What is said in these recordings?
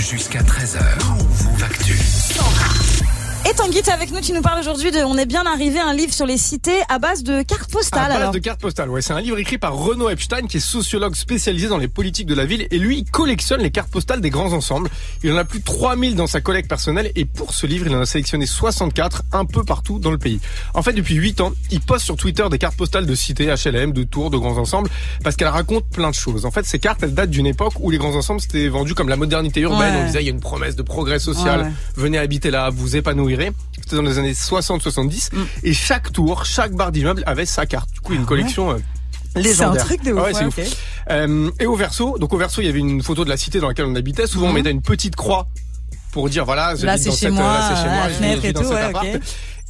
Jusqu'à 13h, Move Actu. Et Tanguy, t'es avec nous, tu nous parles aujourd'hui de On est bien arrivé, un livre sur les cités à base de cartes postales. À base alors. de cartes postales, ouais. C'est un livre écrit par Renaud Epstein, qui est sociologue spécialisé dans les politiques de la ville. Et lui, il collectionne les cartes postales des grands ensembles. Il en a plus de 3000 dans sa collecte personnelle. Et pour ce livre, il en a sélectionné 64 un peu partout dans le pays. En fait, depuis 8 ans, il poste sur Twitter des cartes postales de cités, HLM, de tours, de grands ensembles, parce qu'elles racontent plein de choses. En fait, ces cartes, elles datent d'une époque où les grands ensembles, c'était vendu comme la modernité urbaine. Ouais. On disait, il y a une promesse de progrès social. Ouais, ouais. Venez habiter là, vous C'était dans les années 60-70. Et chaque tour, chaque bar d'immeuble avait sa carte. Du coup, une collection euh, légendaire. Mm. C'est un truc de ouf, Ouais, ouais. Euh, et au verso, donc au verso, il y avait une photo de la cité dans laquelle on habitait. Souvent, on mettait une petite croix pour dire voilà. Là, j'habite c'est dans chez cette, moi, euh, chez moi, je vis- vis et dans tout, cet ouais, appart. ok.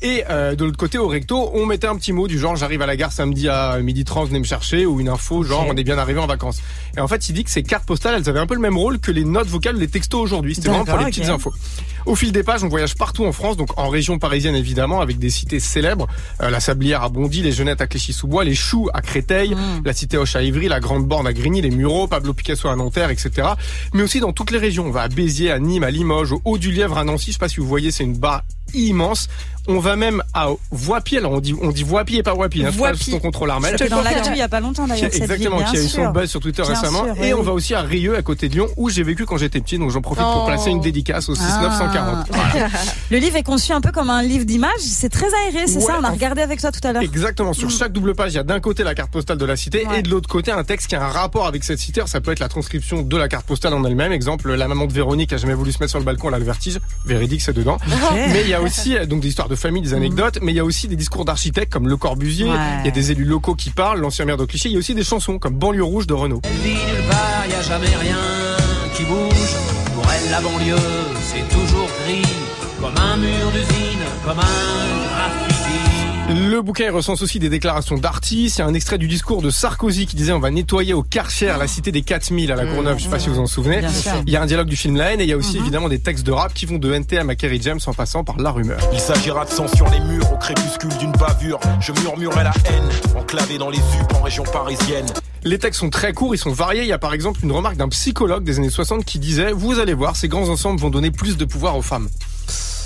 Et euh, de l'autre côté, au recto, on mettait un petit mot du genre j'arrive à la gare samedi à midi 30, venez me chercher, ou une info genre on est bien arrivé en vacances. Et en fait, il dit que ces cartes postales, elles avaient un peu le même rôle que les notes vocales, les textos aujourd'hui. C'était vraiment pour les D'accord, petites infos. Au fil des pages, on voyage partout en France, donc en région parisienne évidemment, avec des cités célèbres. Euh, la Sablière à Bondy, les Jeunettes à Clichy-sous-Bois, les Choux à Créteil, Mm. la cité Hoche à Ivry, la Grande Borne à Grigny, les Mureaux, Pablo Picasso à Nanterre, etc. Mais aussi dans toutes les régions. On va à Béziers, à Nîmes, à Limoges, au Haut-du-Lièvre, à Nancy. Je sais pas si vous voyez, c'est une barre immense. On va même à Voipy. Alors on dit on dit Voipy et pas Voipy. Hein, je Voipy. si on contrôle Armel. C'était dans l'actu il y a pas longtemps d'ailleurs. exactement, ville, qui a eu son buzz sur Twitter Bien récemment. sûr, et oui, on va aussi à Rieux, à côté de Lyon, où j'ai vécu quand j'étais petit. Donc j'en profite pour Oh. placer une dédicace au 6940. Ah. Le livre est conçu un peu comme un livre d'images. C'est très aéré, c'est Ouais, ça On a regardé avec toi tout à l'heure. Exactement. Sur chaque double page, il y a d'un côté la carte postale de la cité Ouais. et de l'autre côté un texte qui a un rapport avec cette cité. Alors, ça peut être la transcription de la carte postale en elle-même. Exemple, la maman de Véronique a jamais voulu se mettre sur le balcon, elle a le vertige. Véridique, c'est dedans. Mais il y a aussi euh, donc des histoires de famille, des anecdotes, mais il y a aussi des discours d'architectes comme Le Corbusier. Ouais. Il y a des élus locaux qui parlent, l'ancien maire de Clichy. Il y a aussi des chansons comme Banlieue rouge de Renault. Elle vit nulle part, y a jamais rien qui bouge. Pour elle, la banlieue, c'est toujours gris, comme un mur d'usine, comme un graffiti. Le bouquin il recense aussi des déclarations d'artistes. Il y a un extrait du discours de Sarkozy qui disait on va nettoyer au Karcher la cité des 4000 à la Courneuve. Je sais pas si vous vous en souvenez. Il y a un dialogue du film La haine et il y a aussi évidemment des textes de rap qui vont de NTM à Kerry James en passant par La Rumeur. Il s'agira de sang sur les murs au crépuscule d'une bavure. Je murmurais la haine, enclavé dans les UP en région parisienne. Les textes sont très courts, ils sont variés. Il y a par exemple une remarque d'un psychologue des années 60 qui disait Vous allez voir, ces grands ensembles vont donner plus de pouvoir aux femmes.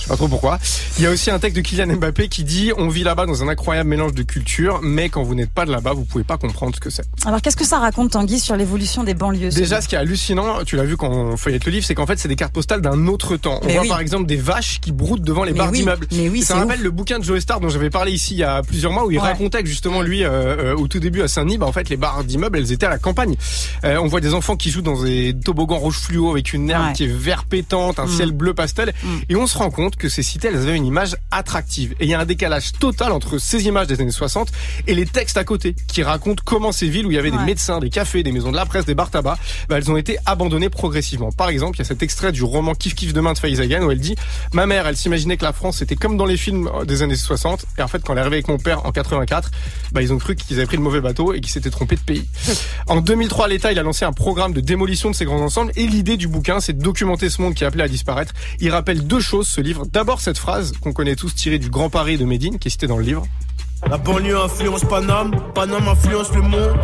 Sais pas trop pourquoi. Il y a aussi un texte de Kylian Mbappé qui dit On vit là-bas dans un incroyable mélange de cultures, mais quand vous n'êtes pas de là-bas, vous pouvez pas comprendre ce que c'est. Alors qu'est-ce que ça raconte Tanguy sur l'évolution des banlieues Déjà, ce qui est hallucinant, tu l'as vu quand on feuillette le livre, c'est qu'en fait, c'est des cartes postales d'un autre temps. On Mais voit oui. par exemple des vaches qui broutent devant les Mais barres oui, d'immeubles. mais oui, ça rappelle le bouquin de Joe Star dont j'avais parlé ici il y a plusieurs mois où il Ouais. racontait que justement lui, euh, euh, au tout début à Saint-Denis, bah, en fait, les barres d'immeubles, elles étaient à la campagne. Euh, on voit des enfants qui jouent dans des toboggans rouge fluo avec une herbe Ouais. qui est vert pétante, un Mm. ciel bleu pastel, et on se rend compte que ces cités, elles avaient une image attractive. Et il y a un décalage total entre ces images des années 60 et les textes à côté qui racontent comment ces villes où il y avait des médecins, des cafés, des maisons de la presse, des bars tabac, bah, elles ont été abandonnées progressivement. Par exemple, il y a cet extrait du roman Kiff Kiff demain de Hagan où elle dit Ma mère, elle s'imaginait que la France c'était comme dans les films des années 60 et en fait quand elle est arrivée avec mon père en 84, bah, ils ont cru qu'ils avaient pris le mauvais bateau et qu'ils s'étaient trompés de pays. En 2003, l'État il a lancé un programme de démolition de ces grands ensembles et l'idée du bouquin c'est de documenter ce monde qui est appelé à disparaître. Il rappelle deux choses ce livre. D'abord cette phrase qu'on connaît tous tirée du Grand Paris de Médine qui est citée dans le livre. La banlieue influence Paname, Paname influence le monde.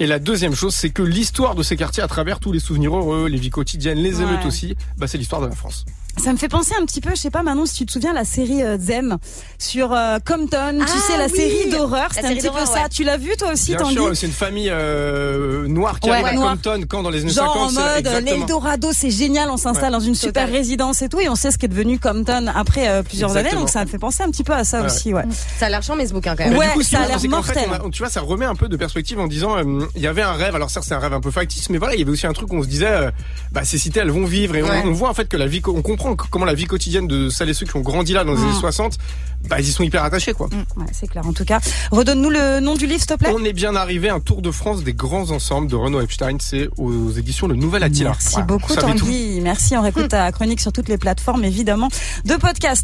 Et la deuxième chose, c'est que l'histoire de ces quartiers, à travers tous les souvenirs heureux, les vies quotidiennes, les émeutes Ouais. aussi, bah, c'est l'histoire de la France. Ça me fait penser un petit peu, je sais pas Manon, si tu te souviens la série euh, Zem sur euh, Compton, tu Ah sais la oui. série d'horreur, c'est un petit peu ça. ouais. Tu l'as vu toi aussi Bien Tanguy sûr, c'est une famille euh, noire qui Ouais, arrive à. Compton quand dans les années Genre 50. en c'est- mode l'Eldorado, c'est génial, on s'installe dans une super Total. résidence et tout, et on sait ce qui est devenu Compton après euh, plusieurs années, donc ça me fait penser un petit peu à ça Ouais. aussi, ouais. Ça a l'air chiant, mais ce bouquin quand même. Mais Ouais, du coup, ça a l'air fait, mortel. a- tu vois, ça remet un peu de perspective en disant, il y avait un rêve. Alors certes, c'est un rêve un peu factice, mais voilà, il y avait aussi un truc où on se disait, bah ces cités, elles vont vivre, et on- voit en fait que la vie, on comprend comment la vie quotidienne de celles et ceux qui ont grandi là dans les Mm. années 60, bah ils y sont hyper attachés, quoi. Mm, ouais, c'est clair. En tout cas, redonne-nous le nom du livre, s'il te plaît. On est bien arrivé, un tour de France des grands ensembles de Renaud Epstein, c'est aux éditions Le Nouvel Attila. Merci Voilà, beaucoup. Tanguy. Merci. On réécoute ta chronique sur toutes les plateformes évidemment de podcast.